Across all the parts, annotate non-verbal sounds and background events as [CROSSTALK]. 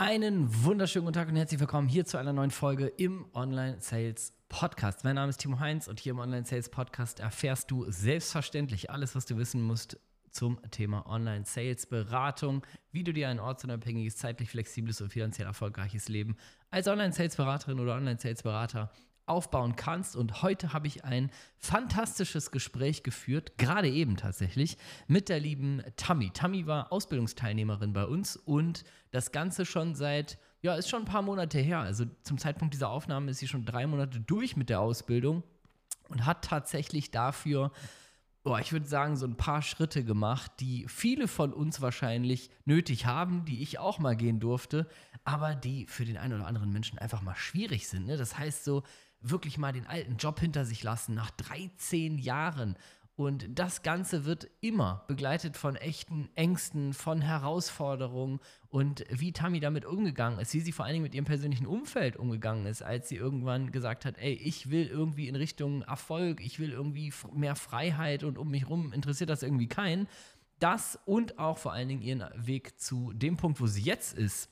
Einen wunderschönen guten Tag und herzlich willkommen hier zu einer neuen Folge im Online Sales Podcast. Mein Name ist Timo Heinz und hier im Online Sales Podcast erfährst du selbstverständlich alles, was du wissen musst zum Thema Online Sales Beratung, wie du dir ein ortsunabhängiges, zeitlich flexibles und finanziell erfolgreiches Leben als Online Sales Beraterin oder Online Sales Berater aufbauen kannst. Und heute habe ich ein fantastisches Gespräch geführt, gerade eben tatsächlich, mit der lieben Tammy. Tammy war Ausbildungsteilnehmerin bei uns und das Ganze schon seit, ja, ist schon ein paar Monate her. Also zum Zeitpunkt dieser Aufnahme ist sie schon drei Monate durch mit der Ausbildung und hat tatsächlich dafür oh, ich würde sagen, so ein paar Schritte gemacht, die viele von uns wahrscheinlich nötig haben, die ich auch mal gehen durfte, aber die für den einen oder anderen Menschen einfach mal schwierig sind. Ne? Das heißt so, wirklich mal den alten Job hinter sich lassen nach 13 Jahren. Und das Ganze wird immer begleitet von echten Ängsten, von Herausforderungen und wie Tammy damit umgegangen ist, wie sie vor allen Dingen mit ihrem persönlichen Umfeld umgegangen ist, als sie irgendwann gesagt hat, ey, ich will irgendwie in Richtung Erfolg, ich will irgendwie mehr Freiheit und um mich herum interessiert das irgendwie keinen. Das und auch vor allen Dingen ihren Weg zu dem Punkt, wo sie jetzt ist,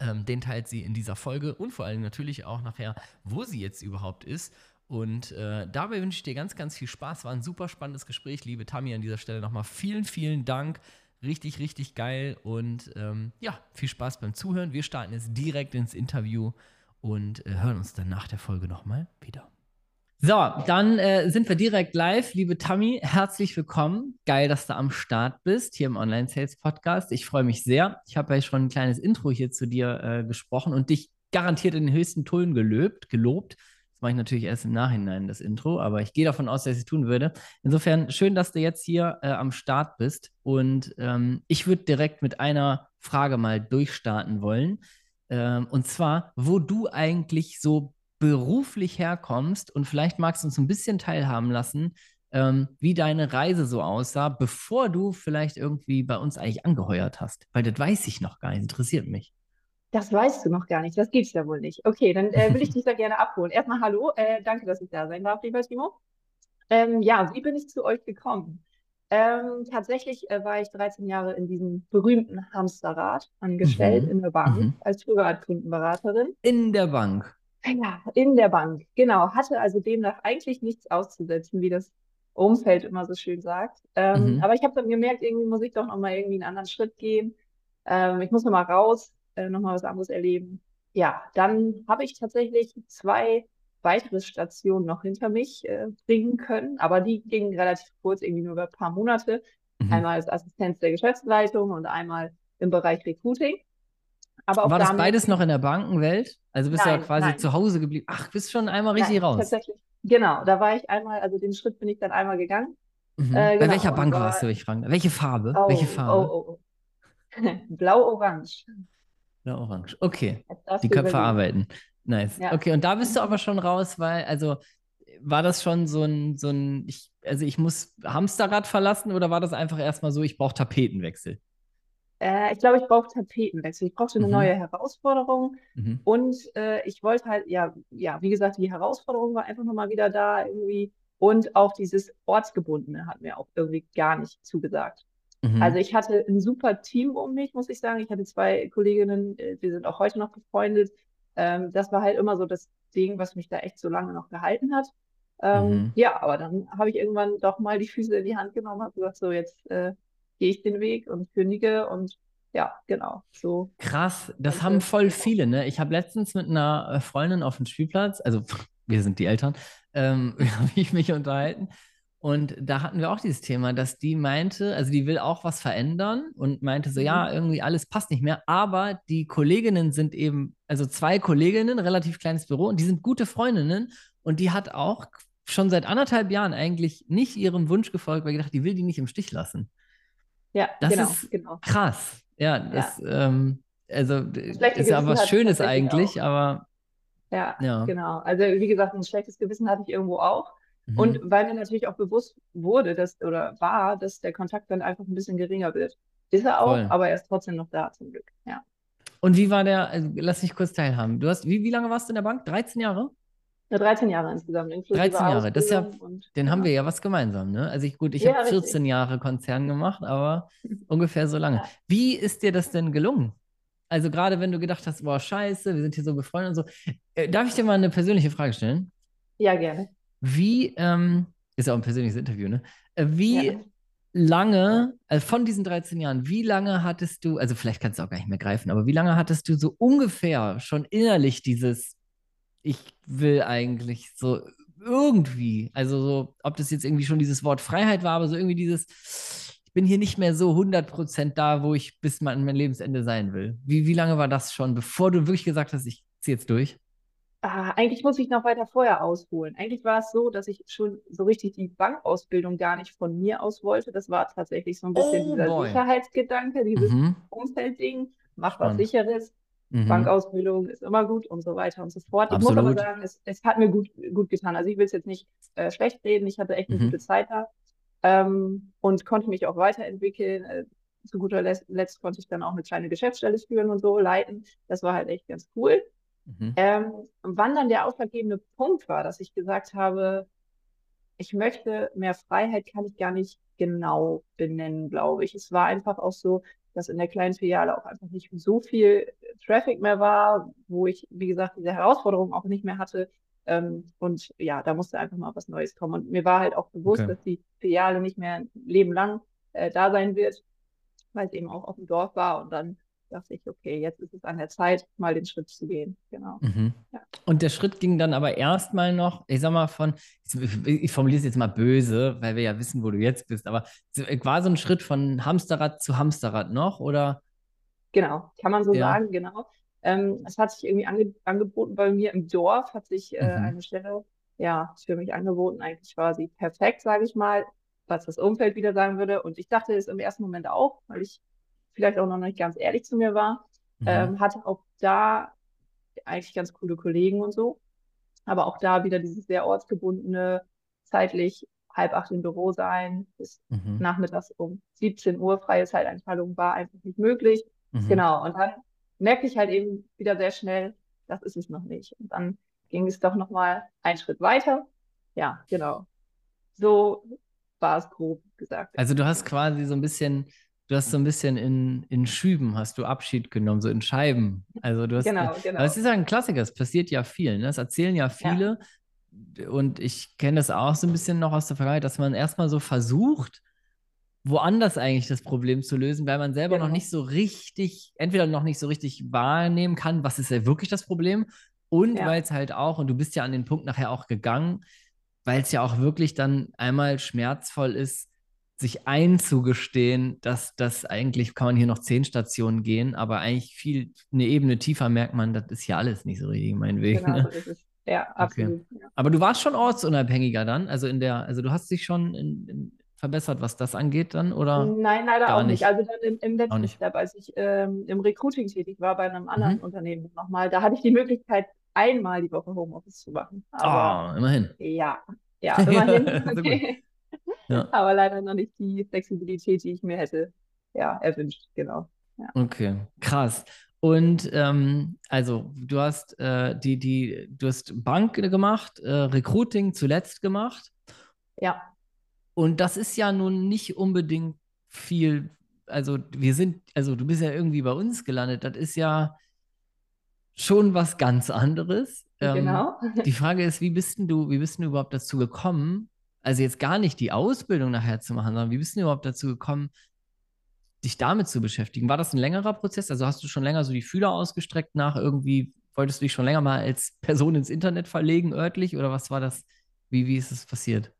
ähm, den teilt sie in dieser Folge und vor allem natürlich auch nachher, wo sie jetzt überhaupt ist. Und äh, dabei wünsche ich dir ganz, ganz viel Spaß. War ein super spannendes Gespräch. Liebe Tami, an dieser Stelle nochmal vielen, vielen Dank. Richtig, richtig geil. Und ähm, ja, viel Spaß beim Zuhören. Wir starten jetzt direkt ins Interview und äh, hören uns dann nach der Folge nochmal wieder. So, dann äh, sind wir direkt live. Liebe Tammy, herzlich willkommen. Geil, dass du am Start bist hier im Online Sales Podcast. Ich freue mich sehr. Ich habe ja schon ein kleines Intro hier zu dir äh, gesprochen und dich garantiert in den höchsten Tönen gelöbt, gelobt. Mache ich natürlich erst im Nachhinein, das Intro, aber ich gehe davon aus, dass ich es tun würde. Insofern schön, dass du jetzt hier äh, am Start bist. Und ähm, ich würde direkt mit einer Frage mal durchstarten wollen. Ähm, und zwar, wo du eigentlich so beruflich herkommst und vielleicht magst du uns ein bisschen teilhaben lassen, ähm, wie deine Reise so aussah, bevor du vielleicht irgendwie bei uns eigentlich angeheuert hast. Weil das weiß ich noch gar nicht, interessiert mich. Das weißt du noch gar nicht, das gibt's ja wohl nicht. Okay, dann äh, will ich dich da [LAUGHS] gerne abholen. Erstmal hallo, äh, danke, dass ich da sein darf, lieber Timo. Ähm, ja, wie bin ich zu euch gekommen? Ähm, tatsächlich äh, war ich 13 Jahre in diesem berühmten Hamsterrad angestellt mhm. in der Bank mhm. als Privatkundenberaterin. In der Bank. Ja, in der Bank, genau. Hatte also demnach eigentlich nichts auszusetzen, wie das Umfeld immer so schön sagt. Ähm, mhm. Aber ich habe dann gemerkt, irgendwie muss ich doch nochmal irgendwie einen anderen Schritt gehen. Ähm, ich muss nochmal raus, äh, nochmal was anderes erleben. Ja, dann habe ich tatsächlich zwei weitere Stationen noch hinter mich äh, bringen können, aber die gingen relativ kurz, irgendwie nur über ein paar Monate. Mhm. Einmal als Assistenz der Geschäftsleitung und einmal im Bereich Recruiting. Aber War das beides noch in der Bankenwelt? Also bist du ja quasi nein. zu Hause geblieben. Ach, bist schon einmal richtig nein, raus. Tatsächlich. Genau, da war ich einmal, also den Schritt bin ich dann einmal gegangen. Mhm. Äh, genau. Bei welcher Bank warst du, ich frage? Welche Farbe? Oh, Welche Farbe? Oh, oh, oh. [LAUGHS] Blau-Orange. Blau-Orange. Okay. Die Köpfe arbeiten. Nice. Ja. Okay, und da bist du aber schon raus, weil, also war das schon so ein, so ein, ich, also ich muss Hamsterrad verlassen oder war das einfach erstmal so, ich brauche Tapetenwechsel? Äh, ich glaube, ich brauche Tapetenwechsel. Ich brauchte eine mhm. neue Herausforderung. Mhm. Und äh, ich wollte halt, ja, ja, wie gesagt, die Herausforderung war einfach nochmal wieder da irgendwie. Und auch dieses Ortsgebundene hat mir auch irgendwie gar nicht zugesagt. Mhm. Also ich hatte ein super Team um mich, muss ich sagen. Ich hatte zwei Kolleginnen, äh, wir sind auch heute noch befreundet. Ähm, das war halt immer so das Ding, was mich da echt so lange noch gehalten hat. Ähm, mhm. Ja, aber dann habe ich irgendwann doch mal die Füße in die Hand genommen und gesagt, so jetzt äh, gehe ich den Weg und kündige und ja, genau. So. Krass, das haben voll viele, ne? Ich habe letztens mit einer äh, Freundin auf dem Spielplatz, also [LAUGHS] wir sind die Eltern, ähm, [LAUGHS] habe ich mich unterhalten. Und da hatten wir auch dieses Thema, dass die meinte, also die will auch was verändern und meinte so, mhm. ja, irgendwie alles passt nicht mehr. Aber die Kolleginnen sind eben, also zwei Kolleginnen, relativ kleines Büro und die sind gute Freundinnen und die hat auch schon seit anderthalb Jahren eigentlich nicht ihrem Wunsch gefolgt, weil gedacht, die will die nicht im Stich lassen. Ja, das genau, ist genau. krass. Ja, das, ja. Ähm, also ist ja was Schönes eigentlich, auch. aber. Ja, ja, genau. Also wie gesagt, ein schlechtes Gewissen hatte ich irgendwo auch. Mhm. Und weil mir natürlich auch bewusst wurde, dass oder war, dass der Kontakt dann einfach ein bisschen geringer wird. Ist er auch, Voll. aber er ist trotzdem noch da zum Glück. Ja. Und wie war der, also lass mich kurz teilhaben. Du hast, wie, wie lange warst du in der Bank? 13 Jahre? Ja, 13 Jahre insgesamt. 13 Jahre, das ist ja, und, den ja. haben wir ja was gemeinsam, ne? Also ich, gut, ich ja, habe 14 richtig. Jahre Konzern gemacht, aber [LAUGHS] ungefähr so lange. Ja. Wie ist dir das denn gelungen? Also gerade wenn du gedacht hast, boah, scheiße, wir sind hier so befreundet und so. Äh, darf ich dir mal eine persönliche Frage stellen? Ja, gerne. Wie, ähm, ist ja auch ein persönliches Interview, ne? Äh, wie ja. lange, also von diesen 13 Jahren, wie lange hattest du, also vielleicht kannst du auch gar nicht mehr greifen, aber wie lange hattest du so ungefähr schon innerlich dieses, ich will eigentlich so irgendwie, also so, ob das jetzt irgendwie schon dieses Wort Freiheit war, aber so irgendwie dieses, ich bin hier nicht mehr so 100% da, wo ich bis mein Lebensende sein will. Wie, wie lange war das schon, bevor du wirklich gesagt hast, ich ziehe jetzt durch? Ah, eigentlich muss ich noch weiter vorher ausholen. Eigentlich war es so, dass ich schon so richtig die Bankausbildung gar nicht von mir aus wollte. Das war tatsächlich so ein bisschen Oh dieser boy. Sicherheitsgedanke, dieses Mhm. Umfeldding, mach was. Sicheres, Mhm. Bankausbildung ist immer gut und so weiter und so fort. Ich muss aber Absolut. sagen, es, es hat mir gut, gut getan. Also ich will es jetzt nicht äh, schlecht reden. Ich hatte echt eine Mhm. gute Zeit da ähm, und konnte mich auch weiterentwickeln. Äh, zu guter Letzt, Letzt konnte ich dann auch eine kleine Geschäftsstelle führen und so leiten. Das war halt echt ganz cool. Mhm. Ähm, wann dann der ausschlaggebende Punkt war, dass ich gesagt habe, ich möchte mehr Freiheit, kann ich gar nicht genau benennen, glaube ich. Es war einfach auch so, dass in der kleinen Filiale auch einfach nicht so viel Traffic mehr war, wo ich, wie gesagt, diese Herausforderung auch nicht mehr hatte. Ähm, und ja, da musste einfach mal was Neues kommen. Und mir war halt auch bewusst, Okay. dass die Filiale nicht mehr ein Leben lang äh, da sein wird, weil es eben auch auf dem Dorf war. Und dann dachte ich, okay, jetzt ist es an der Zeit, mal den Schritt zu gehen. Genau. Mhm. Ja. Und der Schritt ging dann aber erstmal noch, ich sag mal, von, ich, formuliere es jetzt mal böse, weil wir ja wissen, wo du jetzt bist, aber war so ein Schritt von Hamsterrad zu Hamsterrad noch oder? Genau, kann man so Ja. sagen, genau. Ähm, es hat sich irgendwie ange angeboten bei mir im Dorf, hat sich äh, Mhm. eine Stelle ja für mich angeboten. Eigentlich war sie perfekt, sage ich mal, was das Umfeld wieder sagen würde. Und ich dachte es im ersten Moment auch, weil ich vielleicht auch noch nicht ganz ehrlich zu mir war. Mhm. Ähm, hatte auch da eigentlich ganz coole Kollegen und so. Aber auch da wieder dieses sehr ortsgebundene, zeitlich halb acht im Büro sein, bis Mhm. nachmittags um 17 Uhr freie Zeiteinteilung war einfach nicht möglich. Mhm. Genau, und dann merkte ich halt eben wieder sehr schnell, das ist es noch nicht. Und dann ging es doch nochmal einen Schritt weiter. Ja, genau. So war es grob gesagt. Also du hast quasi so ein bisschen, du hast so ein bisschen in, in Schüben, hast du Abschied genommen, so in Scheiben. Also du hast, Genau, aber genau. es ist ja ein Klassiker, es passiert ja viel, ne? Das erzählen ja viele. Und ich kenne das auch so ein bisschen noch aus der Vergangenheit, dass man erstmal so versucht, woanders eigentlich das Problem zu lösen, weil man selber noch Genau. nicht so richtig, entweder noch nicht so richtig wahrnehmen kann, was ist ja wirklich das Problem, und Ja. weil es halt auch, und du bist ja an den Punkt nachher auch gegangen, weil es ja auch wirklich dann einmal schmerzvoll ist, sich einzugestehen, dass das eigentlich kann man hier noch zehn Stationen gehen, aber eigentlich viel eine Ebene tiefer merkt man, das ist hier alles nicht so richtig mein Weg. Genau, Ne? so ist. Ja, absolut. Ja. Aber du warst schon ortsunabhängiger dann, also in der, also du hast dich schon in, in verbessert, was das angeht dann, oder? Nein, leider auch nicht. nicht. Also dann im, im letzten. Step, als ich ähm, im Recruiting tätig war bei einem anderen Mhm. Unternehmen nochmal, da hatte ich die Möglichkeit, einmal die Woche Homeoffice zu machen. Aber Ah, immerhin. ja, ja, [LAUGHS] immerhin. Gut. Ja. [LAUGHS] Aber leider noch nicht die Flexibilität, die ich mir hätte ja, erwünscht. Genau. Okay, krass. Und ähm, also du hast äh, die, die, du hast Bank gemacht, äh, Recruiting zuletzt gemacht. Ja, Und das ist ja nun nicht unbedingt viel, also wir sind, also du bist ja irgendwie bei uns gelandet, das ist ja schon was ganz anderes. Ähm, genau. die Frage ist, wie bist denn du, wie bist denn du überhaupt dazu gekommen, also jetzt gar nicht die Ausbildung nachher zu machen, sondern wie bist du überhaupt dazu gekommen, dich damit zu beschäftigen? War das ein längerer Prozess? Also hast du schon länger so die Fühler ausgestreckt nach irgendwie, wolltest du dich schon länger mal als [LAUGHS] Person ins Internet verlegen, örtlich, oder was war das? Wie, wie ist es passiert?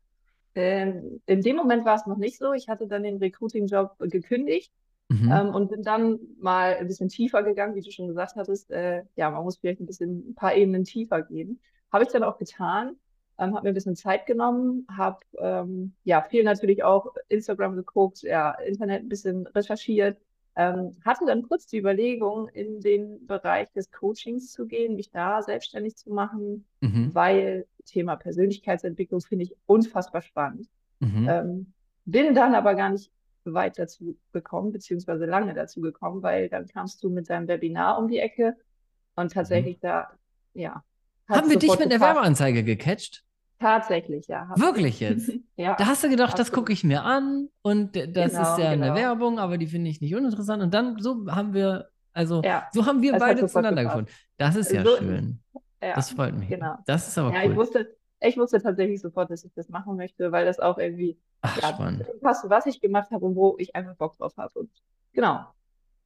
Ähm, in dem Moment war es noch nicht so. Ich hatte dann den Recruiting-Job gekündigt Mhm. ähm, und bin dann mal ein bisschen tiefer gegangen, wie du schon gesagt hattest. Äh, ja, man muss vielleicht ein bisschen ein paar Ebenen tiefer gehen. Habe ich dann auch getan, ähm, habe mir ein bisschen Zeit genommen, habe ähm, ja viel natürlich auch Instagram geguckt, ja, Internet ein bisschen recherchiert. Ähm, hatte dann kurz die Überlegung, in den Bereich des Coachings zu gehen, mich da selbstständig zu machen, Mhm. weil Thema Persönlichkeitsentwicklung finde ich unfassbar spannend. Mhm. Ähm, bin dann aber gar nicht weit dazu gekommen, beziehungsweise lange dazu gekommen, weil dann kamst du mit deinem Webinar um die Ecke und tatsächlich da, ja. Haben wir dich mit einer. Werbeanzeige gecatcht? Tatsächlich, ja. Wirklich jetzt? [LAUGHS] Ja, Da hast du gedacht, das gucke ich mir an und das Genau, ist ja eine genau. Werbung, aber die finde ich nicht uninteressant. Und dann so haben wir Also ja, so haben wir beide zueinander gefunden. Das ist ja so, schön. Ja, das freut mich. Genau. Das ist aber ja, cool. Ich wusste, ich wusste tatsächlich sofort, dass ich das machen möchte, weil das auch irgendwie Ach, ja, passt, was ich gemacht habe und wo ich einfach Bock drauf habe. Und genau.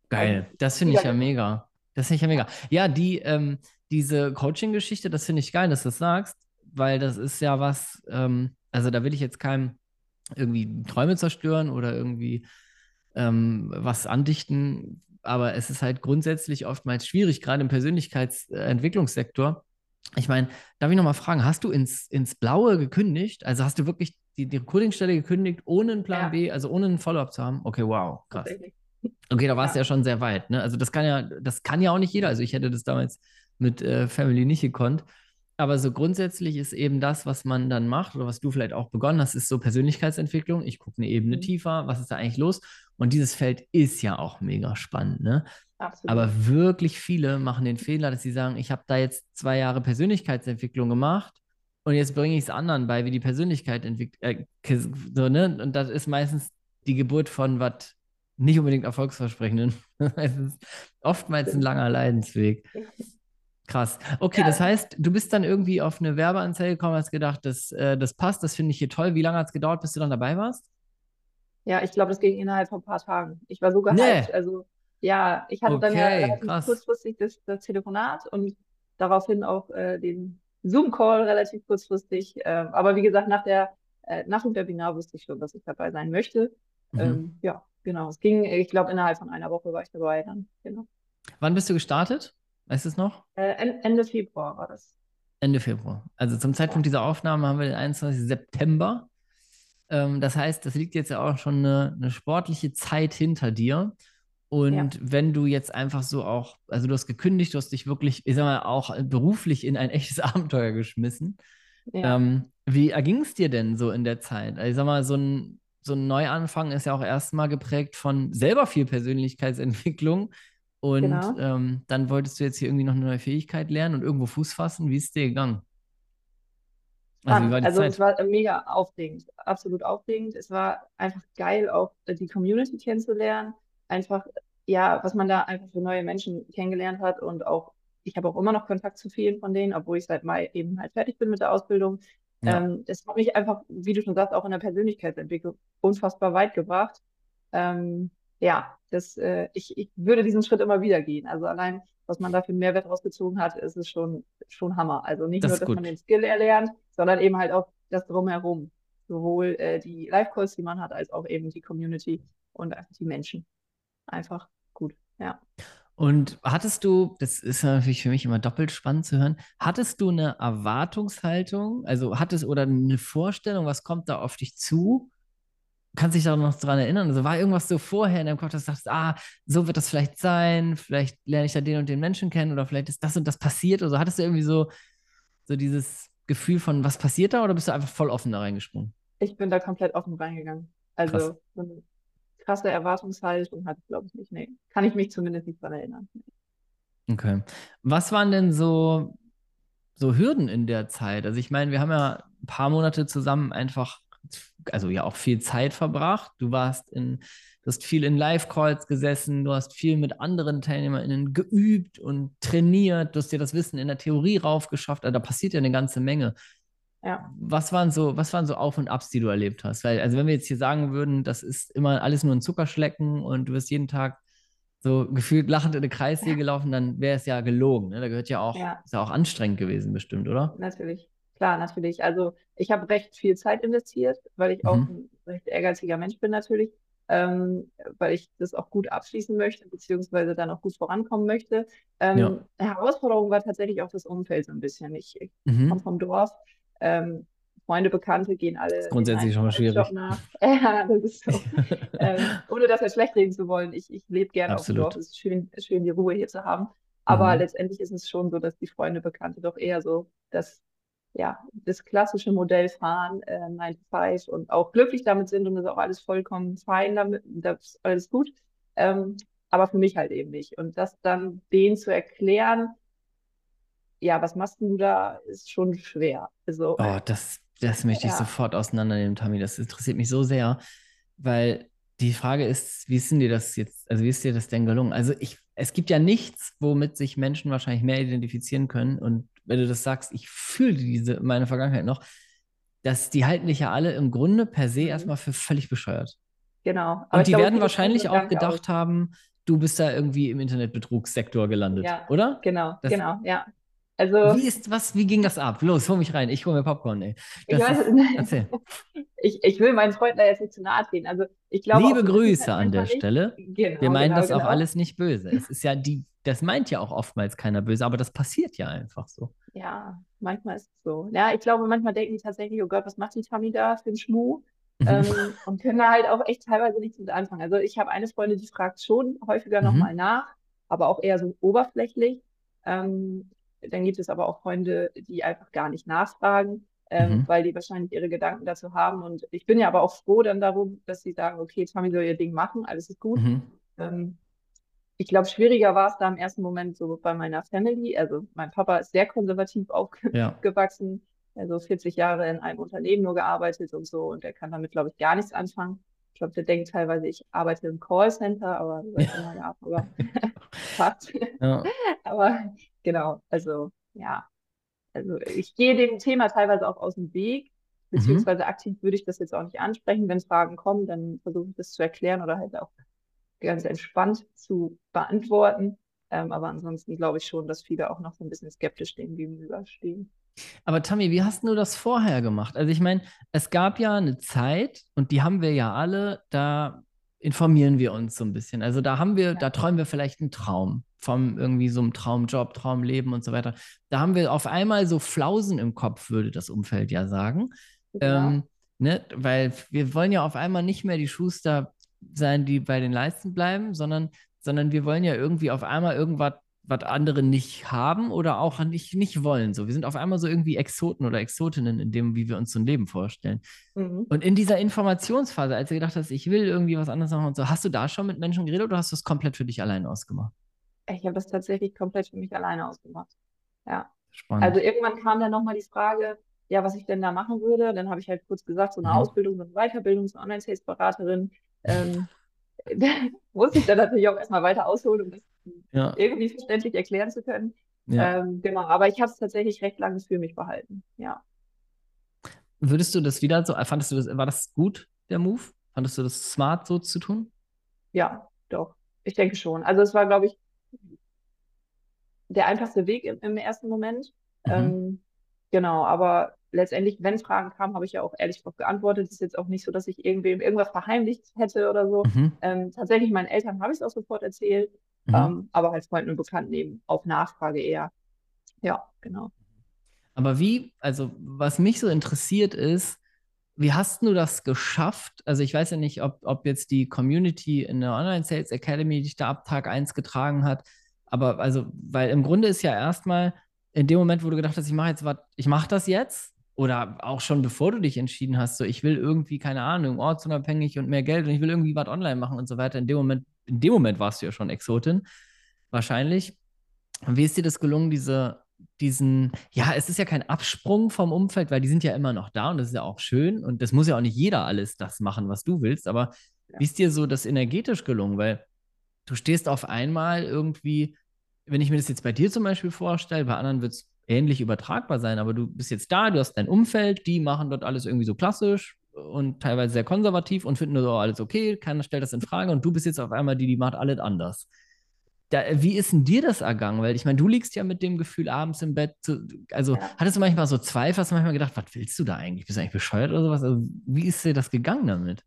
Geil. Also, das finde ich ja mega. Das finde ich ja mega. Ja, die, ähm, diese Coaching-Geschichte, das finde ich geil, dass du das sagst, weil das ist ja was, ähm, also da will ich jetzt keinem irgendwie Träume zerstören oder irgendwie ähm, was andichten, aber es ist halt grundsätzlich oftmals schwierig, gerade im Persönlichkeitsentwicklungssektor. Ich meine, darf ich nochmal fragen, hast du ins, ins Blaue gekündigt? Also hast du wirklich die, die Recruitingstelle gekündigt, ohne einen Plan ja. B, also ohne einen Follow-up zu haben? Okay, wow, krass. Okay, da warst du ja. ja schon sehr weit. Ne? Also das kann ja, das kann ja auch nicht jeder. Also ich hätte das damals mit äh, Family nicht gekonnt. Aber so grundsätzlich ist eben das, was man dann macht oder was du vielleicht auch begonnen hast, ist so Persönlichkeitsentwicklung. Ich gucke eine Ebene mhm. tiefer, was ist da eigentlich los? Und dieses Feld ist ja auch mega spannend. Ne? Absolut. Aber wirklich viele machen den Fehler, dass sie sagen, ich habe da jetzt zwei Jahre Persönlichkeitsentwicklung gemacht und jetzt bringe ich es anderen bei, wie die Persönlichkeit entwickelt. Äh, so, ne? Und das ist meistens die Geburt von was nicht unbedingt erfolgsversprechenden. [LAUGHS] es ist oftmals ein langer Leidensweg. Krass. Okay, ja. das heißt, du bist dann irgendwie auf eine Werbeanzeige gekommen, hast gedacht, das, äh, das passt, das finde ich hier toll. Wie lange hat es gedauert, bis du dann dabei warst? Ja, ich glaube, das ging innerhalb von ein paar Tagen. Ich war so gehypt. Nee. Also, ja, ich hatte okay, dann ja kurzfristig das, das, Telefonat und daraufhin auch äh, den Zoom-Call relativ kurzfristig. Äh, aber wie gesagt, nach, der, äh, nach dem Webinar wusste ich schon, dass ich dabei sein möchte. Mhm. Ähm, ja, genau. Es ging, ich glaube, innerhalb von einer Woche war ich dabei dann. Genau. Wann bist du gestartet? Weißt du es noch? Äh, Ende Februar war das. Ende Februar. Also zum Zeitpunkt dieser Aufnahme haben wir den 21. September. Ähm, das heißt, das liegt jetzt ja auch schon eine, eine sportliche Zeit hinter dir. Und ja. wenn du jetzt einfach so auch, also du hast gekündigt, du hast dich wirklich, ich sag mal, auch beruflich in ein echtes [LAUGHS] Abenteuer geschmissen. Ja. Ähm, wie erging es dir denn so in der Zeit? Also ich sag mal, so ein, so ein Neuanfang ist ja auch erstmal geprägt von selber viel Persönlichkeitsentwicklung, und genau. ähm, dann wolltest du jetzt hier irgendwie noch eine neue Fähigkeit lernen und irgendwo Fuß fassen. Wie ist es dir gegangen? Also, wie war die also Zeit? es war mega aufregend, absolut aufregend. Es war einfach geil, auch die Community kennenzulernen. Einfach, ja, was man da einfach für neue Menschen kennengelernt hat und auch, ich habe auch immer noch Kontakt zu vielen von denen, obwohl ich seit Mai eben halt fertig bin mit der Ausbildung. Ja. Ähm, das hat mich einfach, wie du schon sagst, auch in der Persönlichkeitsentwicklung unfassbar weit gebracht. Ähm, ja, das, äh, ich, ich würde diesen Schritt immer wieder gehen. Also allein, was man da für Mehrwert rausgezogen hat, ist es schon, schon Hammer. Also nicht das nur, dass gut. man den Skill erlernt, sondern eben halt auch das Drumherum. Sowohl äh, die Live-Calls, die man hat, als auch eben die Community und einfach die Menschen. Einfach gut, ja. Und hattest du, das ist natürlich für mich immer doppelt spannend zu hören, hattest du eine Erwartungshaltung, also hattest oder eine Vorstellung, was kommt da auf dich zu? Kannst dich da noch dran erinnern? Also war irgendwas so vorher in deinem Kopf, dass du sagst, ah, so wird das vielleicht sein, vielleicht lerne ich da den und den Menschen kennen oder vielleicht ist das und das passiert oder so. Hattest du irgendwie so, so dieses Gefühl von, was passiert da oder bist du einfach voll offen da reingesprungen? Ich bin da komplett offen reingegangen. Also Krass. so eine krasse Erwartungshaltung hatte ich, glaube ich, nicht. Nee, kann ich mich zumindest nicht dran erinnern. Okay. Was waren denn so, so Hürden in der Zeit? Also ich meine, wir haben ja ein paar Monate zusammen einfach also ja auch viel Zeit verbracht. Du warst in, du hast viel in Live-Calls gesessen, du hast viel mit anderen TeilnehmerInnen geübt und trainiert, du hast dir das Wissen in der Theorie raufgeschafft. Also da passiert ja eine ganze Menge. Ja. Was waren so, was waren so Auf- und Abs, die du erlebt hast? Weil, also wenn wir jetzt hier sagen würden, das ist immer alles nur ein Zuckerschlecken und du wirst jeden Tag so gefühlt lachend in eine Kreissäge laufen, dann wäre es ja gelogen. Ne? Da gehört ja auch, ja. ist ja auch anstrengend gewesen, bestimmt, oder? Natürlich. Klar, natürlich. Also ich habe recht viel Zeit investiert, weil ich mhm. auch ein recht ehrgeiziger Mensch bin natürlich, ähm, weil ich das auch gut abschließen möchte, beziehungsweise dann auch gut vorankommen möchte. Ähm, ja. Herausforderung war tatsächlich auch das Umfeld so ein bisschen. Ich, ich mhm. komme vom Dorf. Ähm, Freunde, Bekannte gehen alle. Das ist grundsätzlich schon mal schwierig. [LAUGHS] Ja, das ist so. [LAUGHS] ähm, ohne das jetzt schlecht reden zu wollen. Ich, ich lebe gerne Absolut. auf dem Dorf. Es ist schön, schön, die Ruhe hier zu haben. Aber mhm. letztendlich ist es schon so, dass die Freunde, Bekannte doch eher so das ja, das klassische Modell fahren, äh, 9 to 5 und auch glücklich damit sind und das ist auch alles vollkommen fein damit, das ist alles gut. Ähm, aber für mich halt eben nicht. Und das dann denen zu erklären, ja, was machst du da, ist schon schwer. Also, oh, das, das möchte ich ja. sofort auseinandernehmen, Tammy. Das interessiert mich so sehr, weil die Frage ist, wie ist denn dir das jetzt, also wie ist dir das denn gelungen? Also ich, es gibt ja nichts, womit sich Menschen wahrscheinlich mehr identifizieren können. Und wenn du das sagst, ich fühle diese, meine Vergangenheit noch, dass die halten dich ja alle im Grunde per se mhm. erstmal für völlig bescheuert. Genau. Aber und die glaube, werden wahrscheinlich auch gedacht aus. haben, du bist da irgendwie im Internetbetrugssektor gelandet, ja, oder? Genau, das, genau, ja. Also, wie ist was, wie ging das ab? Los, hol mich rein, ich hole mir Popcorn, ey. Das ich, weiß, ist, erzähl. Ich, ich will meinen Freunden da jetzt nicht zu nahe treten. Also ich glaube. Liebe Grüße an der nicht, Stelle. Genau, Wir meinen genau, das genau. auch alles nicht böse. Es [LAUGHS] ist ja die, das meint ja auch oftmals keiner böse, aber das passiert ja einfach so. Ja, manchmal ist es so. Ja, ich glaube, manchmal denken die tatsächlich, oh Gott, was macht die Tammy da für einen Schmuh? Mhm. ähm, und können da halt auch echt teilweise nichts mit anfangen. Also ich habe eine Freundin, die fragt schon häufiger mhm. nochmal nach, aber auch eher so oberflächlich. Ähm, dann gibt es aber auch Freunde, die einfach gar nicht nachfragen, ähm, mhm. weil die wahrscheinlich ihre Gedanken dazu haben. Und ich bin ja aber auch froh dann darum, dass sie sagen, okay, Tommy soll ihr Ding machen, alles ist gut. Mhm. Ähm, ich glaube, schwieriger war es da im ersten Moment so bei meiner Family. Also mein Papa ist sehr konservativ aufgewachsen, ja. [LAUGHS] also 40 Jahre in einem Unternehmen nur gearbeitet und so. Und der kann damit, glaube ich, gar nichts anfangen. Ich glaube, der denkt teilweise, ich arbeite im Callcenter, aber ja. [LAUGHS] aber Fakt. [LAUGHS] Ja. aber genau, also ja. Also ich gehe dem Thema teilweise auch aus dem Weg, mhm. beziehungsweise mhm. aktiv würde ich das jetzt auch nicht ansprechen. Wenn Fragen kommen, dann versuche ich das zu erklären oder halt auch ganz entspannt zu beantworten. Ähm, aber ansonsten glaube ich schon, dass viele auch noch so ein bisschen skeptisch dem gegenüberstehen. Aber Tammy, wie hast du das vorher gemacht? Also ich meine, es gab ja eine Zeit und die haben wir ja alle, da informieren wir uns so ein bisschen. Also da haben wir, ja. da träumen wir vielleicht einen Traum vom irgendwie so einem Traumjob, Traumleben und so weiter. Da haben wir auf einmal so Flausen im Kopf, würde das Umfeld ja sagen. Ja. Ähm, ne? Weil wir wollen ja auf einmal nicht mehr die Schuster sein, die bei den Leisten bleiben, sondern, sondern wir wollen ja irgendwie auf einmal irgendwas was andere nicht haben oder auch nicht, nicht wollen. So, wir sind auf einmal so irgendwie Exoten oder Exotinnen in dem, wie wir uns so ein Leben vorstellen. Mhm. Und in dieser Informationsphase, als du gedacht hast, ich will irgendwie was anderes machen und so, hast du da schon mit Menschen geredet oder hast du es komplett für dich alleine ausgemacht? Ich habe das tatsächlich komplett für mich alleine ausgemacht. Ja. Spannend. Also irgendwann kam dann nochmal die Frage, ja, was ich denn da machen würde. Dann habe ich halt kurz gesagt, so eine mhm. Ausbildung, und Weiterbildung zur Online-Sales-Beraterin. Ähm, [LAUGHS] muss ich dann natürlich auch erstmal weiter ausholen, um das ja. irgendwie verständlich erklären zu können. Ja. Ähm, genau, aber ich habe es tatsächlich recht lange für mich behalten, ja. Würdest du das wieder so, fandest du das, war das gut, der Move? Fandest du das smart, so zu tun? Ja, doch. Ich denke schon. Also es war, glaube ich, der einfachste Weg im, im ersten Moment. Mhm. Ähm, genau, aber letztendlich, wenn Fragen kamen, habe ich ja auch ehrlich darauf geantwortet. Es ist jetzt auch nicht so, dass ich irgendwem irgendwas verheimlicht hätte oder so. Mhm. Ähm, tatsächlich meinen Eltern habe ich es auch sofort erzählt, mhm. ähm, aber halt Freunden und Bekannten eben auf Nachfrage eher. Ja, genau. Aber wie, also was mich so interessiert ist, wie hast du das geschafft? Also ich weiß ja nicht, ob, ob jetzt die Community in der Online Sales Academy dich da ab Tag 1 getragen hat, aber also, weil im Grunde ist ja erstmal in dem Moment, wo du gedacht hast, ich mache jetzt was, ich mache das jetzt, oder auch schon bevor du dich entschieden hast, so ich will irgendwie, keine Ahnung, ortsunabhängig und mehr Geld und ich will irgendwie was online machen und so weiter. In dem Moment, in dem Moment warst du ja schon Exotin, wahrscheinlich. wie ist dir das gelungen, diese, diesen, ja, es ist ja kein Absprung vom Umfeld, weil die sind ja immer noch da und das ist ja auch schön und das muss ja auch nicht jeder alles das machen, was du willst, aber ja. wie ist dir so das energetisch gelungen? Weil du stehst auf einmal irgendwie, wenn ich mir das jetzt bei dir zum Beispiel vorstelle, bei anderen wird es ähnlich übertragbar sein, aber du bist jetzt da, du hast dein Umfeld, die machen dort alles irgendwie so klassisch und teilweise sehr konservativ und finden so alles okay, keiner stellt das in Frage und du bist jetzt auf einmal die, die macht alles anders. Da, wie ist denn dir das ergangen? Weil ich meine, du liegst ja mit dem Gefühl abends im Bett, zu, also ja. hattest du manchmal so Zweifel, hast du manchmal gedacht, was willst du da eigentlich? Bist du eigentlich bescheuert oder sowas? Also, wie ist dir das gegangen damit?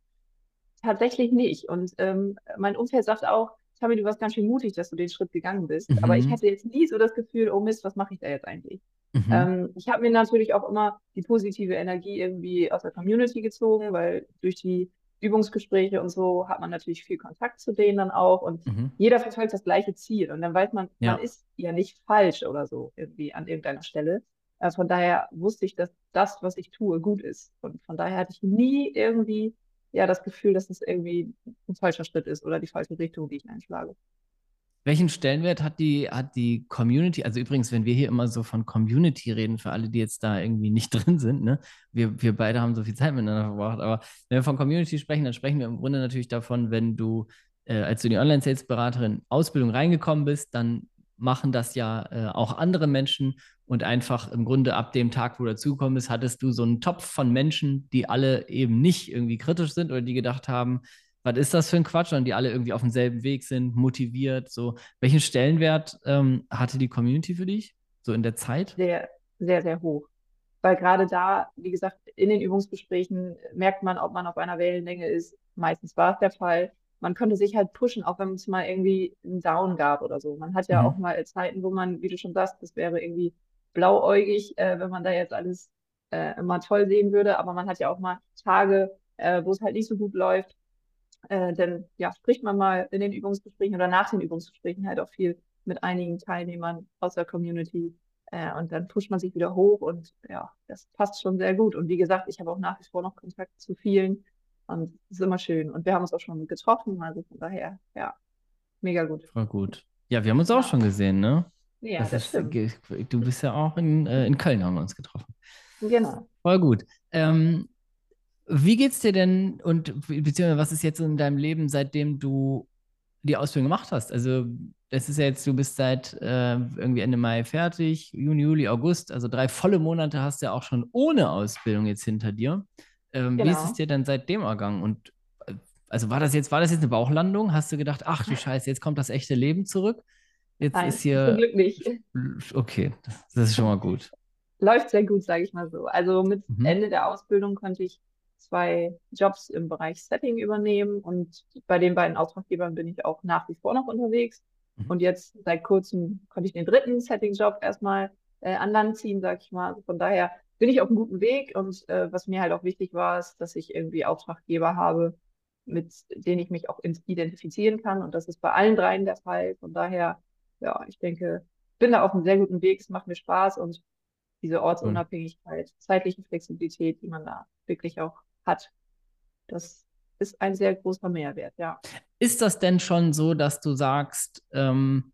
Tatsächlich nicht. Und ähm, mein Umfeld sagt auch, Tommy, du warst ganz schön mutig, dass du den Schritt gegangen bist. Mhm. Aber ich hatte jetzt nie so das Gefühl, oh Mist, was mache ich da jetzt eigentlich? Mhm. Ähm, ich habe mir natürlich auch immer die positive Energie irgendwie aus der Community gezogen, weil durch die Übungsgespräche und so hat man natürlich viel Kontakt zu denen dann auch und mhm. jeder verfolgt das gleiche Ziel und dann weiß man, ja. man ist ja nicht falsch oder so irgendwie an irgendeiner Stelle. Also von daher wusste ich, dass das, was ich tue, gut ist und von daher hatte ich nie irgendwie ja das Gefühl, dass es irgendwie ein falscher Schritt ist oder die falsche Richtung, die ich einschlage. Welchen Stellenwert hat die, hat die Community? Also übrigens, wenn wir hier immer so von Community reden, für alle, die jetzt da irgendwie nicht [LAUGHS] drin sind, ne? wir, wir beide haben so viel Zeit miteinander verbracht, aber wenn wir von Community sprechen, dann sprechen wir im Grunde natürlich davon, wenn du äh, als du in die Online-Sales-Beraterin Ausbildung reingekommen bist, dann machen das ja äh, auch andere Menschen und einfach im Grunde ab dem Tag, wo du dazugekommen bist, hattest du so einen Topf von Menschen, die alle eben nicht irgendwie kritisch sind oder die gedacht haben, was ist das für ein Quatsch, und die alle irgendwie auf demselben Weg sind, motiviert. So, welchen Stellenwert ähm, hatte die Community für dich, so in der Zeit? Sehr, sehr, sehr hoch. Weil gerade da, wie gesagt, in den Übungsgesprächen merkt man, ob man auf einer Wellenlänge ist. Meistens war es der Fall. Man konnte sich halt pushen, auch wenn es mal irgendwie einen Down gab oder so. Man hat ja mhm. auch mal Zeiten, wo man, wie du schon sagst, das wäre irgendwie blauäugig, äh, wenn man da jetzt alles äh, immer toll sehen würde. Aber man hat ja auch mal Tage, äh, wo es halt nicht so gut läuft. Äh, denn ja, spricht man mal in den Übungsgesprächen oder nach den Übungsgesprächen halt auch viel mit einigen Teilnehmern aus der Community. Äh, und dann pusht man sich wieder hoch und ja, das passt schon sehr gut. Und wie gesagt, ich habe auch nach wie vor noch Kontakt zu vielen und es ist immer schön. Und wir haben uns auch schon getroffen, also von daher, ja, mega gut. Voll gut. Ja, wir haben uns auch schon gesehen, ne? Ja, das, das stimmt. Du bist ja auch in, äh, in Köln, haben wir uns getroffen. Genau. Voll gut. Ähm, wie geht's dir denn und beziehungsweise was ist jetzt in deinem Leben, seitdem du die Ausbildung gemacht hast? Also, das ist ja jetzt, du bist seit äh, irgendwie Ende Mai fertig, Juni, Juli, August, also drei volle Monate hast du ja auch schon ohne Ausbildung jetzt hinter dir. Ähm, genau. Wie ist es genau. dir denn seitdem ergangen? Und äh, also war das jetzt, war das jetzt eine Bauchlandung? Hast du gedacht, ach du Scheiße, jetzt kommt das echte Leben zurück? Jetzt Nein, ist hier. Zum Glück nicht. Okay, das ist schon mal gut. Läuft sehr gut, sage ich mal so. Also mit mhm. Ende der Ausbildung konnte ich zwei Jobs im Bereich Setting übernehmen und bei den beiden Auftraggebern bin ich auch nach wie vor noch unterwegs. Mhm. Und jetzt seit kurzem konnte ich den dritten Setting-Job erstmal äh, an Land ziehen, sag ich mal. Also von daher bin ich auf einem guten Weg und äh, was mir halt auch wichtig war, ist, dass ich irgendwie Auftraggeber habe, mit denen ich mich auch identifizieren kann. Und das ist bei allen dreien der Fall. Von daher, ja, ich denke, bin da auf einem sehr guten Weg. Es macht mir Spaß und diese Ortsunabhängigkeit, zeitliche Flexibilität, die man da wirklich auch hat. Das ist ein sehr großer Mehrwert, ja. Ist das denn schon so, dass du sagst, ähm,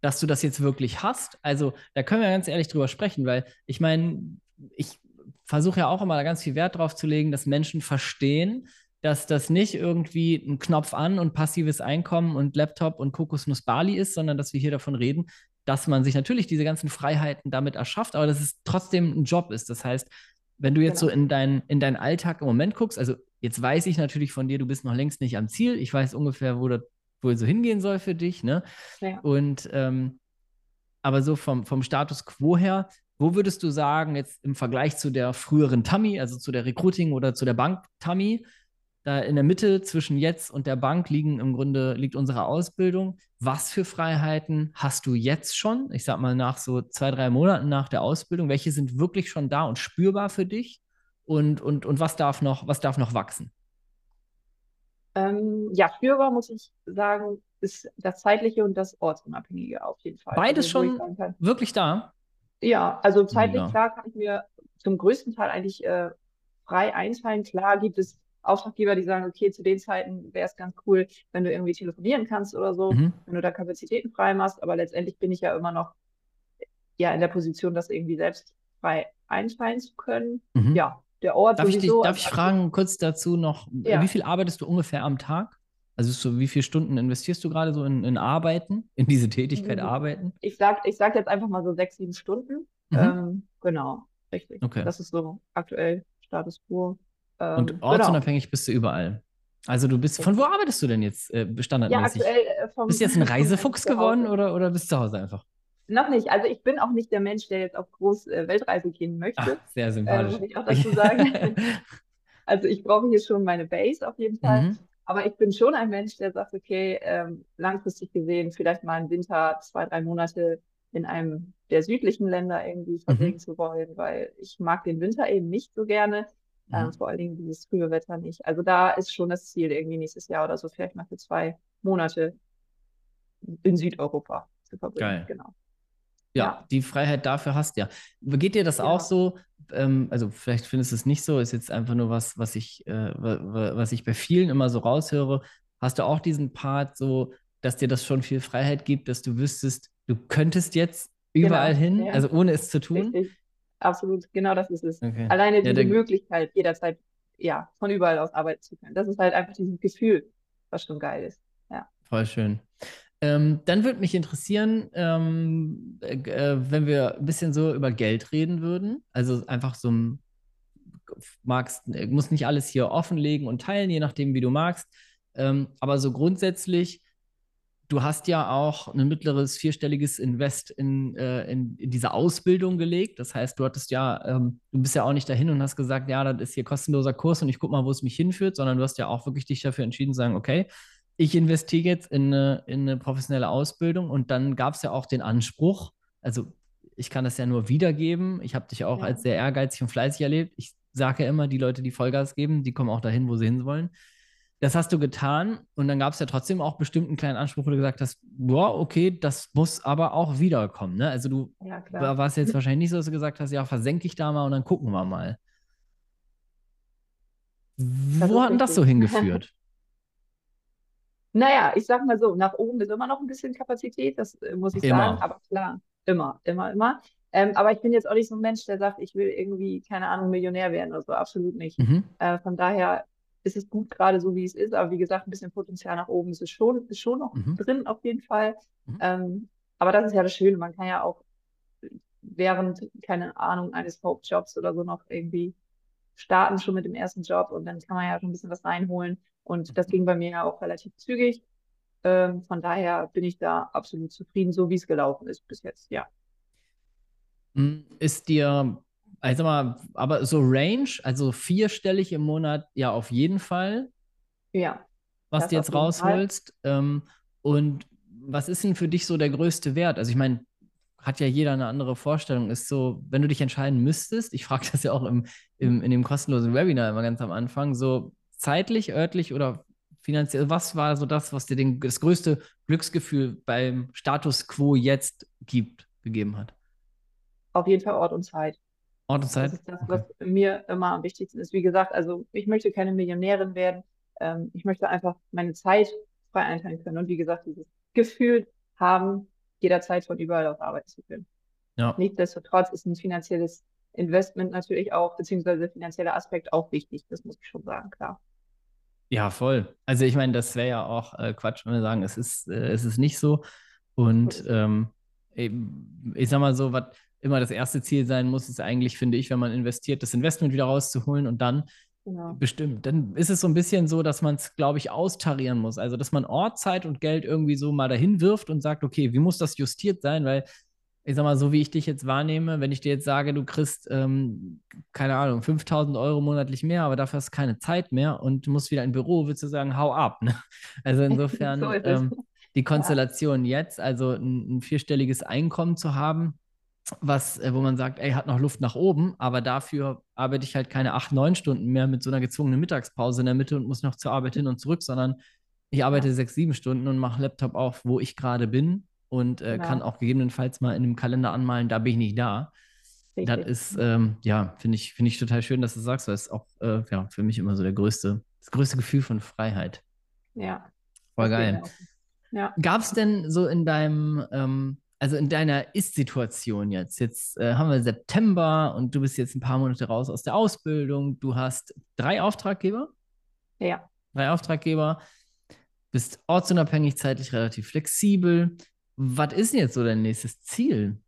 dass du das jetzt wirklich hast? Also, da können wir ganz ehrlich drüber sprechen, weil ich meine, ich versuche ja auch immer da ganz viel Wert drauf zu legen, dass Menschen verstehen, dass das nicht irgendwie ein Knopf an und passives Einkommen und Laptop und Kokosnuss Bali ist, sondern dass wir hier davon reden, dass man sich natürlich diese ganzen Freiheiten damit erschafft, aber dass es trotzdem ein Job ist. Das heißt, wenn du jetzt genau. so in, dein, in deinen Alltag im Moment guckst, also jetzt weiß ich natürlich von dir, du bist noch längst nicht am Ziel. Ich weiß ungefähr, wo das wohl so hingehen soll für dich, ne? Ja. Und ähm, aber so vom, vom Status quo her, wo würdest du sagen, jetzt im Vergleich zu der früheren Tammy, also zu der Recruiting oder zu der Bank Tammy, da in der Mitte zwischen jetzt und der Bank liegen im Grunde liegt unsere Ausbildung. Was für Freiheiten hast du jetzt schon? Ich sag mal nach so zwei, drei Monaten nach der Ausbildung. Welche sind wirklich schon da und spürbar für dich? Und, und, und was darf noch, was darf noch wachsen? Ähm, ja, spürbar muss ich sagen, ist das zeitliche und das ortsunabhängige auf jeden Fall. Beides also, schon wirklich da? Ja, also zeitlich ja. klar kann ich mir zum größten Teil eigentlich äh, frei einteilen. Klar gibt es Auftraggeber, die sagen, okay, zu den Zeiten wäre es ganz cool, wenn du irgendwie telefonieren kannst oder so, mhm. wenn du da Kapazitäten frei machst. Aber letztendlich bin ich ja immer noch ja in der Position, das irgendwie selbst frei einteilen zu können. Mhm. Ja, der Ort darf sowieso. Ich dich, darf ich fragen kurz dazu noch, ja. wie viel arbeitest du ungefähr am Tag? Also so, wie viele Stunden investierst du gerade so in, in Arbeiten, [LAUGHS] in diese Tätigkeit mhm. Arbeiten? Ich sag, ich sag jetzt einfach mal so sechs, sieben Stunden. Mhm. Ähm, genau, richtig. Okay. Das ist so aktuell Status quo. Ähm, und genau. ortsunabhängig genau. bist du überall. Also du bist, von wo arbeitest du denn jetzt äh, standardmäßig? Ja, aktuell äh, vom, Bist du jetzt ein [LAUGHS] Reisefuchs geworden oder, oder bist du zu Hause einfach? Noch nicht. Also ich bin auch nicht der Mensch, der jetzt auf groß äh, Weltreise gehen möchte. Ach, sehr sympathisch. Äh, muss ich auch dazu sagen. [LAUGHS] also ich brauche hier schon meine Base auf jeden Fall. Mhm. Aber ich bin schon ein Mensch, der sagt, okay, ähm, langfristig gesehen, vielleicht mal einen Winter, zwei, drei Monate in einem der südlichen Länder irgendwie verbringen mhm. zu wollen, weil ich mag den Winter eben nicht so gerne. Ähm, mhm. vor allen Dingen dieses frühe Wetter nicht. Also da ist schon das Ziel, irgendwie nächstes Jahr oder so, vielleicht mal für zwei Monate in Südeuropa zu verbringen. Geil. Genau. Ja, ja, die Freiheit dafür hast ja. Geht dir das ja. auch so? Ähm, also vielleicht findest du es nicht so, ist jetzt einfach nur was, was ich, äh, was ich bei vielen immer so raushöre. Hast du auch diesen Part so, dass dir das schon viel Freiheit gibt, dass du wüsstest, du könntest jetzt überall genau. hin, ja. also ohne es zu tun? Richtig absolut, genau das ist es. Okay. Alleine ja, diese Möglichkeit, jederzeit ja, von überall aus arbeiten zu können. Das ist halt einfach dieses Gefühl, was schon geil ist. Voll schön. Ähm, dann würde mich interessieren, ähm, äh, wenn wir ein bisschen so über Geld reden würden. Also einfach so ein, magst, muss nicht alles hier offenlegen und teilen, je nachdem, wie du magst. Ähm, aber so grundsätzlich, du hast ja auch ein mittleres vierstelliges Invest in, äh, in, in, diese Ausbildung gelegt. Das heißt, du hattest ja, ähm, du bist ja auch nicht dahin und hast gesagt, ja, das ist hier kostenloser Kurs und ich guck mal, wo es mich hinführt, sondern du hast ja auch wirklich dich dafür entschieden zu sagen, okay, ich investiere jetzt in eine, in eine professionelle Ausbildung und dann gab es ja auch den Anspruch, also ich kann das ja nur wiedergeben. Ich habe dich auch ja. als sehr ehrgeizig und fleißig erlebt. Ich sage ja immer, die Leute, die Vollgas geben, die kommen auch dahin, wo sie hin wollen. Das hast du getan und dann gab es ja trotzdem auch bestimmt einen kleinen Anspruch, wo du gesagt hast, boah, okay, das muss aber auch wiederkommen. Ne? Also du ja, warst jetzt wahrscheinlich nicht so, dass du gesagt hast, ja, versenke ich da mal und dann gucken wir mal. Wo hat denn das so hingeführt? [LAUGHS] Naja, ich sag mal so, nach oben ist immer noch ein bisschen Kapazität, das äh, muss ich Immer. sagen, aber klar, immer, immer, immer. Ähm, aber ich bin jetzt auch nicht so ein Mensch, der sagt, ich will irgendwie, keine Ahnung, Millionär werden oder so, absolut nicht. Mhm. Äh, von daher ist es gut gerade so, wie es ist, aber wie gesagt, ein bisschen Potenzial nach oben ist es schon, ist schon noch Mhm. drin auf jeden Fall. Mhm. Ähm, aber das ist ja das Schöne, man kann ja auch während, keine Ahnung, eines Hauptjobs oder so noch irgendwie starten schon mit dem ersten Job und dann kann man ja schon ein bisschen was reinholen. Und das ging bei mir ja auch relativ zügig. Ähm, von daher bin ich da absolut zufrieden, so wie es gelaufen ist bis jetzt, ja. Hm, ist dir, also mal, aber so Range, also vierstellig im Monat, ja, auf jeden Fall. Ja. Was du jetzt rausholst. Ähm, und was ist denn für dich so der größte Wert? Also ich meine, hat ja jeder eine andere Vorstellung. Ist so, wenn du dich entscheiden müsstest, ich frage [LAUGHS] das ja auch im, im, in dem kostenlosen Webinar immer ganz am Anfang, so zeitlich, örtlich oder finanziell, was war so das, was dir den, das größte Glücksgefühl beim Status quo jetzt gibt, gegeben hat? Auf jeden Fall Ort und Zeit. Ort und Zeit? Das ist das, okay. was mir immer am wichtigsten ist. Wie gesagt, also ich möchte keine Millionärin werden. Ähm, ich möchte einfach meine Zeit frei einteilen können und wie gesagt, dieses Gefühl haben, jederzeit von überall aus arbeiten zu können. Ja. Nichtsdestotrotz ist ein finanzielles Investment natürlich auch, beziehungsweise finanzieller Aspekt auch wichtig, das muss ich schon sagen, klar. Ja, voll. Also ich meine, das wäre ja auch äh, Quatsch, wenn wir sagen, es ist, äh, es ist nicht so. Und ähm, ich sag mal so, was immer das erste Ziel sein muss, ist eigentlich, finde ich, wenn man investiert, das Investment wieder rauszuholen und dann Genau. Bestimmt. Dann ist es so ein bisschen so, dass man es, glaube ich, austarieren muss. Also, dass man Ort, Zeit und Geld irgendwie so mal dahin wirft und sagt, okay, wie muss das justiert sein? Weil ich sag mal, so wie ich dich jetzt wahrnehme, wenn ich dir jetzt sage, du kriegst, ähm, keine Ahnung, 5000 Euro monatlich mehr, aber dafür hast du keine Zeit mehr und du musst wieder ein Büro, würdest du sagen, hau ab. Ne? [LAUGHS] Also insofern so ähm, die Konstellation ja. jetzt, also ein, ein, vierstelliges Einkommen zu haben, was, äh, wo man sagt, ey, hat noch Luft nach oben, aber dafür arbeite ich halt keine acht, neun Stunden mehr mit so einer gezwungenen Mittagspause in der Mitte und muss noch zur Arbeit hin und zurück, sondern ich arbeite ja. sechs, sieben Stunden und mache Laptop auf, wo ich gerade bin und äh, genau. kann auch gegebenenfalls mal in einem Kalender anmalen, da bin ich nicht da. Richtig. Das ist, ähm, ja, finde ich, finde ich total schön, dass du sagst, weil es auch äh, ja, für mich immer so der größte, das größte Gefühl von Freiheit. Ja. Voll geil. Ja. Gab es denn so in deinem, ähm, also in deiner Ist-Situation jetzt, jetzt äh, haben wir September und du bist jetzt ein paar Monate raus aus der Ausbildung, du hast drei Auftraggeber? Ja. Drei Auftraggeber, bist ortsunabhängig, zeitlich relativ flexibel was ist denn jetzt so dein nächstes Ziel?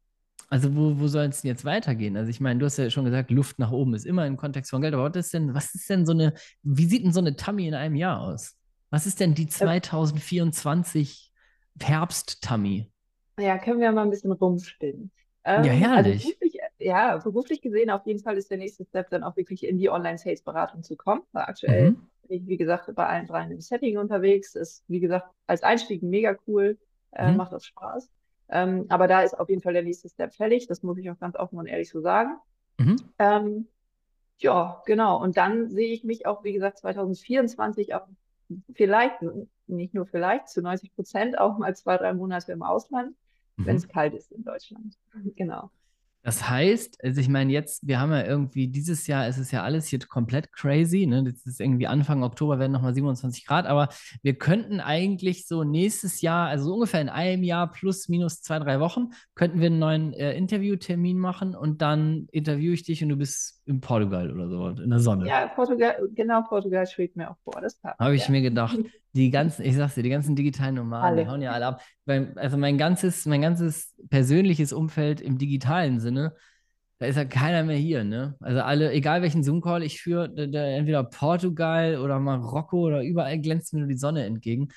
Also, wo, wo soll es denn jetzt weitergehen? Also, ich meine, du hast ja schon gesagt, Luft nach oben ist immer im Kontext von Geld, aber was ist denn, was ist denn so eine, wie sieht denn so eine Tummy in einem Jahr aus? Was ist denn die 2024 Herbst-Tummy? Ja, können wir mal ein bisschen rumspinnen. Ähm, ja, also herrlich. Also beruflich, ja, beruflich gesehen auf jeden Fall ist der nächste Step dann auch wirklich in die Online-Sales-Beratung zu kommen. Aktuell mhm. bin ich, wie gesagt, bei allen dreien im Setting unterwegs. Ist, wie gesagt, als Einstieg mega cool äh, mhm. macht das Spaß. Ähm, aber da ist auf jeden Fall der nächste Step fällig. Das muss ich auch ganz offen und ehrlich so sagen. Mhm. Ähm, ja, genau. Und dann sehe ich mich auch, wie gesagt, 2024 auch vielleicht, nicht nur vielleicht, zu 90 Prozent auch mal zwei, drei Monate im Ausland, mhm. wenn es kalt ist in Deutschland. [LAUGHS] Genau. Das heißt, also ich meine, jetzt, wir haben ja irgendwie, dieses Jahr ist es ja alles hier komplett crazy. Ne? Das ist irgendwie Anfang Oktober werden nochmal 27 Grad, aber wir könnten eigentlich so nächstes Jahr, also so ungefähr in einem Jahr plus minus zwei, drei Wochen, könnten wir einen neuen äh, Interviewtermin machen und dann interviewe ich dich und du bist in Portugal oder so, in der Sonne. Ja, Portugal, genau, Portugal schwebt mir auch vor. Das Habe ich ja. mir gedacht. [LAUGHS] Die ganzen, ich sag's dir, die ganzen digitalen Nomaden, die hauen ja alle ab. Also mein ganzes, mein ganzes persönliches Umfeld im digitalen Sinne, da ist ja keiner mehr hier, ne? Also alle, egal welchen Zoom-Call ich führe, entweder Portugal oder Marokko oder überall glänzt mir nur die Sonne entgegen.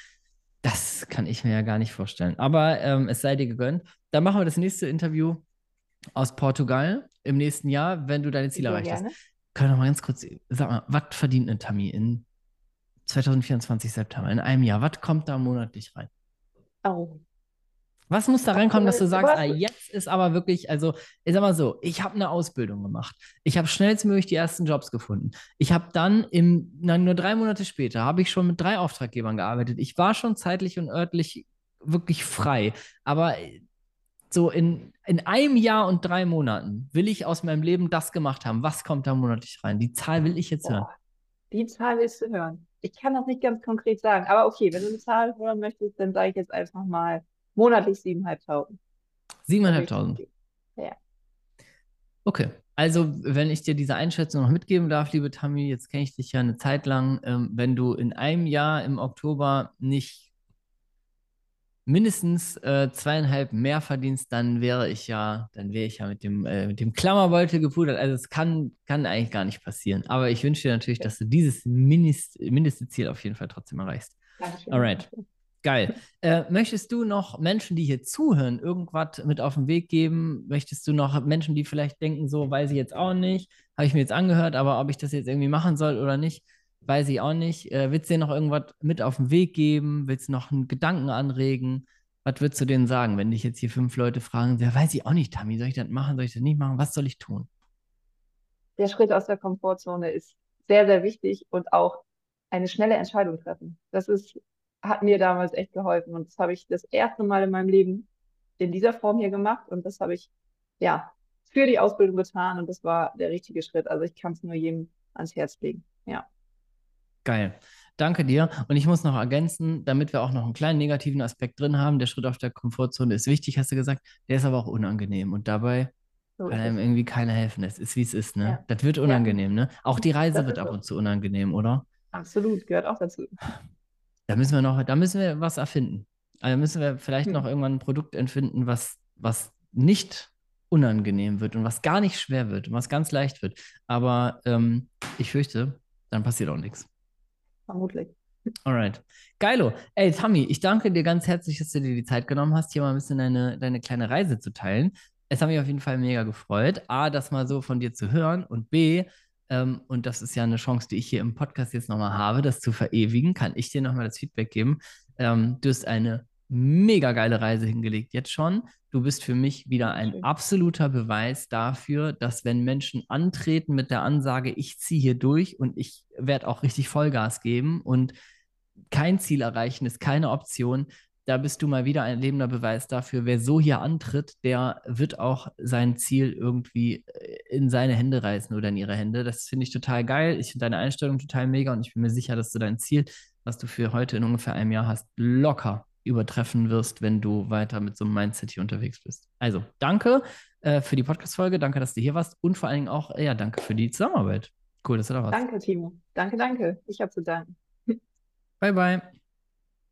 Das kann ich mir ja gar nicht vorstellen. Aber ähm, es sei dir gegönnt. Dann machen wir das nächste Interview aus Portugal im nächsten Jahr, wenn du deine Ziele erreicht hast. Können wir mal ganz kurz, sag mal, was verdient eine Tammy in 2024 September, in einem Jahr? Was kommt da monatlich rein? Oh. Was muss da reinkommen, dass du sagst, ah, jetzt ist aber wirklich, also ich sag mal so, ich habe eine Ausbildung gemacht. Ich habe schnellstmöglich die ersten Jobs gefunden. Ich habe dann im, nein, nur drei Monate später, habe ich schon mit drei Auftraggebern gearbeitet. Ich war schon zeitlich und örtlich wirklich frei. Aber so in, in einem Jahr und drei Monaten will ich aus meinem Leben das gemacht haben. Was kommt da monatlich rein? Die Zahl will ich jetzt hören. die Zahl willst du hören. Ich kann das nicht ganz konkret sagen, aber okay, wenn du eine Zahl hören möchtest, dann sage ich jetzt einfach mal monatlich 7.500. 7.500? Ja. Okay. Also, wenn ich dir diese Einschätzung noch mitgeben darf, liebe Tammy, jetzt kenne ich dich ja eine Zeit lang, ähm, wenn du in einem Jahr im Oktober nicht mindestens äh, zweieinhalb mehr verdienst, dann wäre ich ja, dann wäre ich ja mit dem, äh, mit dem Klammerbeutel gepudert. Also es kann, kann eigentlich gar nicht passieren. Aber ich wünsche dir natürlich, dass du dieses Mindest, mindeste Ziel auf jeden Fall trotzdem erreichst. Dankeschön. Alright. Geil. Äh, möchtest du noch Menschen, die hier zuhören, irgendwas mit auf den Weg geben? Möchtest du noch Menschen, die vielleicht denken, so weiß ich jetzt auch nicht, habe ich mir jetzt angehört, aber ob ich das jetzt irgendwie machen soll oder nicht, Weiß ich auch nicht. Äh, willst du dir noch irgendwas mit auf den Weg geben? Willst du noch einen Gedanken anregen? Was würdest du denen sagen, wenn dich jetzt hier fünf Leute fragen, ja, weiß ich auch nicht, Tammy, soll ich das machen, soll ich das nicht machen? Was soll ich tun? Der Schritt aus der Komfortzone ist sehr, sehr wichtig und auch eine schnelle Entscheidung treffen. Das ist, hat mir damals echt geholfen und das habe ich das erste Mal in meinem Leben in dieser Form hier gemacht und das habe ich, ja, für die Ausbildung getan und das war der richtige Schritt. Also ich kann es nur jedem ans Herz legen. Ja. Geil. Danke dir. Und ich muss noch ergänzen, damit wir auch noch einen kleinen negativen Aspekt drin haben. Der Schritt auf der Komfortzone ist wichtig, hast du gesagt. Der ist aber auch unangenehm. Und dabei so kann einem irgendwie keiner helfen. Es ist, wie es ist, ne? Ja. Das wird unangenehm, ja. ne? Auch die Reise das wird ab und zu unangenehm, oder? Absolut, gehört auch dazu. Da müssen wir noch, da müssen wir was erfinden. Also müssen wir vielleicht hm. noch irgendwann ein Produkt entfinden, was, was nicht unangenehm wird und was gar nicht schwer wird und was ganz leicht wird. Aber ähm, ich fürchte, dann passiert auch nichts vermutlich. Alright. Geilo. Ey, Tammy, ich danke dir ganz herzlich, dass du dir die Zeit genommen hast, hier mal ein bisschen deine, deine kleine Reise zu teilen. Es hat mich auf jeden Fall mega gefreut. A, das mal so von dir zu hören und B, ähm, und das ist ja eine Chance, die ich hier im Podcast jetzt nochmal habe, das zu verewigen, kann ich dir nochmal das Feedback geben. Ähm, du hast eine mega geile Reise hingelegt jetzt schon. Du bist für mich wieder ein absoluter Beweis dafür, dass wenn Menschen antreten mit der Ansage, ich ziehe hier durch und ich werde auch richtig Vollgas geben und kein Ziel erreichen ist keine Option, da bist du mal wieder ein lebender Beweis dafür, wer so hier antritt, der wird auch sein Ziel irgendwie äh, in seine Hände reißen oder in ihre Hände. Das finde ich total geil. Ich finde deine Einstellung total mega und ich bin mir sicher, dass du dein Ziel, was du für heute in ungefähr einem Jahr hast, locker übertreffen wirst, wenn du weiter mit so einem Mindset hier unterwegs bist. Also, danke äh, für die Podcast-Folge, danke, dass du hier warst und vor allen Dingen auch, ja, danke für die Zusammenarbeit. Cool, dass du da warst. Danke, Timo. Danke, danke. Ich habe zu danken. Bye, bye.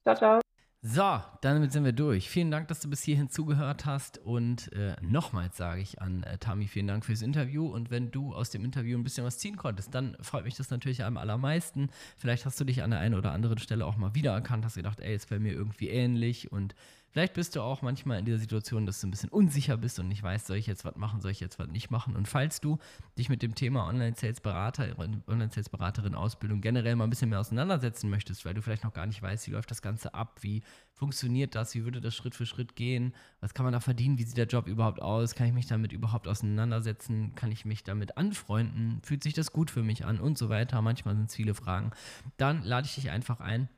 Ciao, ciao. So, damit sind wir durch. Vielen Dank, dass du bis hierhin zugehört hast. Und äh, nochmals sage ich an äh, Tami, vielen Dank fürs Interview. Und wenn du aus dem Interview ein bisschen was ziehen konntest, dann freut mich das natürlich am allermeisten. Vielleicht hast du dich an der einen oder anderen Stelle auch mal wiedererkannt, hast gedacht, ey, ist bei mir irgendwie ähnlich. Und Vielleicht bist du auch manchmal in dieser Situation, dass du ein bisschen unsicher bist und nicht weißt, soll ich jetzt was machen, soll ich jetzt was nicht machen. Und falls du dich mit dem Thema Online-Sales-Berater, Online-Sales-Beraterin Ausbildung generell mal ein bisschen mehr auseinandersetzen möchtest, weil du vielleicht noch gar nicht weißt, wie läuft das Ganze ab, wie funktioniert das, wie würde das Schritt für Schritt gehen, was kann man da verdienen, wie sieht der Job überhaupt aus, kann ich mich damit überhaupt auseinandersetzen, kann ich mich damit anfreunden, fühlt sich das gut für mich an und so weiter. Manchmal sind es viele Fragen. Dann lade ich dich einfach ein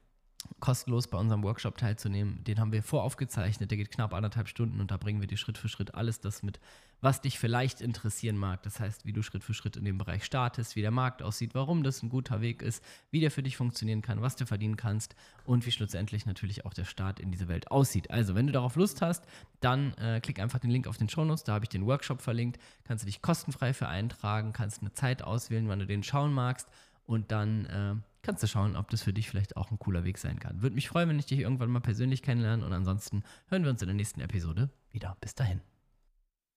kostenlos bei unserem Workshop teilzunehmen. Den haben wir voraufgezeichnet, der geht knapp anderthalb Stunden und da bringen wir dir Schritt für Schritt alles das mit, was dich vielleicht interessieren mag. Das heißt, wie du Schritt für Schritt in dem Bereich startest, wie der Markt aussieht, warum das ein guter Weg ist, wie der für dich funktionieren kann, was du verdienen kannst und wie schlussendlich natürlich auch der Start in diese Welt aussieht. Also, wenn du darauf Lust hast, dann äh, klick einfach den Link auf den Shownotes, da habe ich den Workshop verlinkt, kannst du dich kostenfrei für eintragen, kannst eine Zeit auswählen, wann du den schauen magst und dann äh, kannst du schauen, ob das für dich vielleicht auch ein cooler Weg sein kann. Würde mich freuen, wenn ich dich irgendwann mal persönlich kennenlerne und ansonsten hören wir uns in der nächsten Episode wieder. Bis dahin.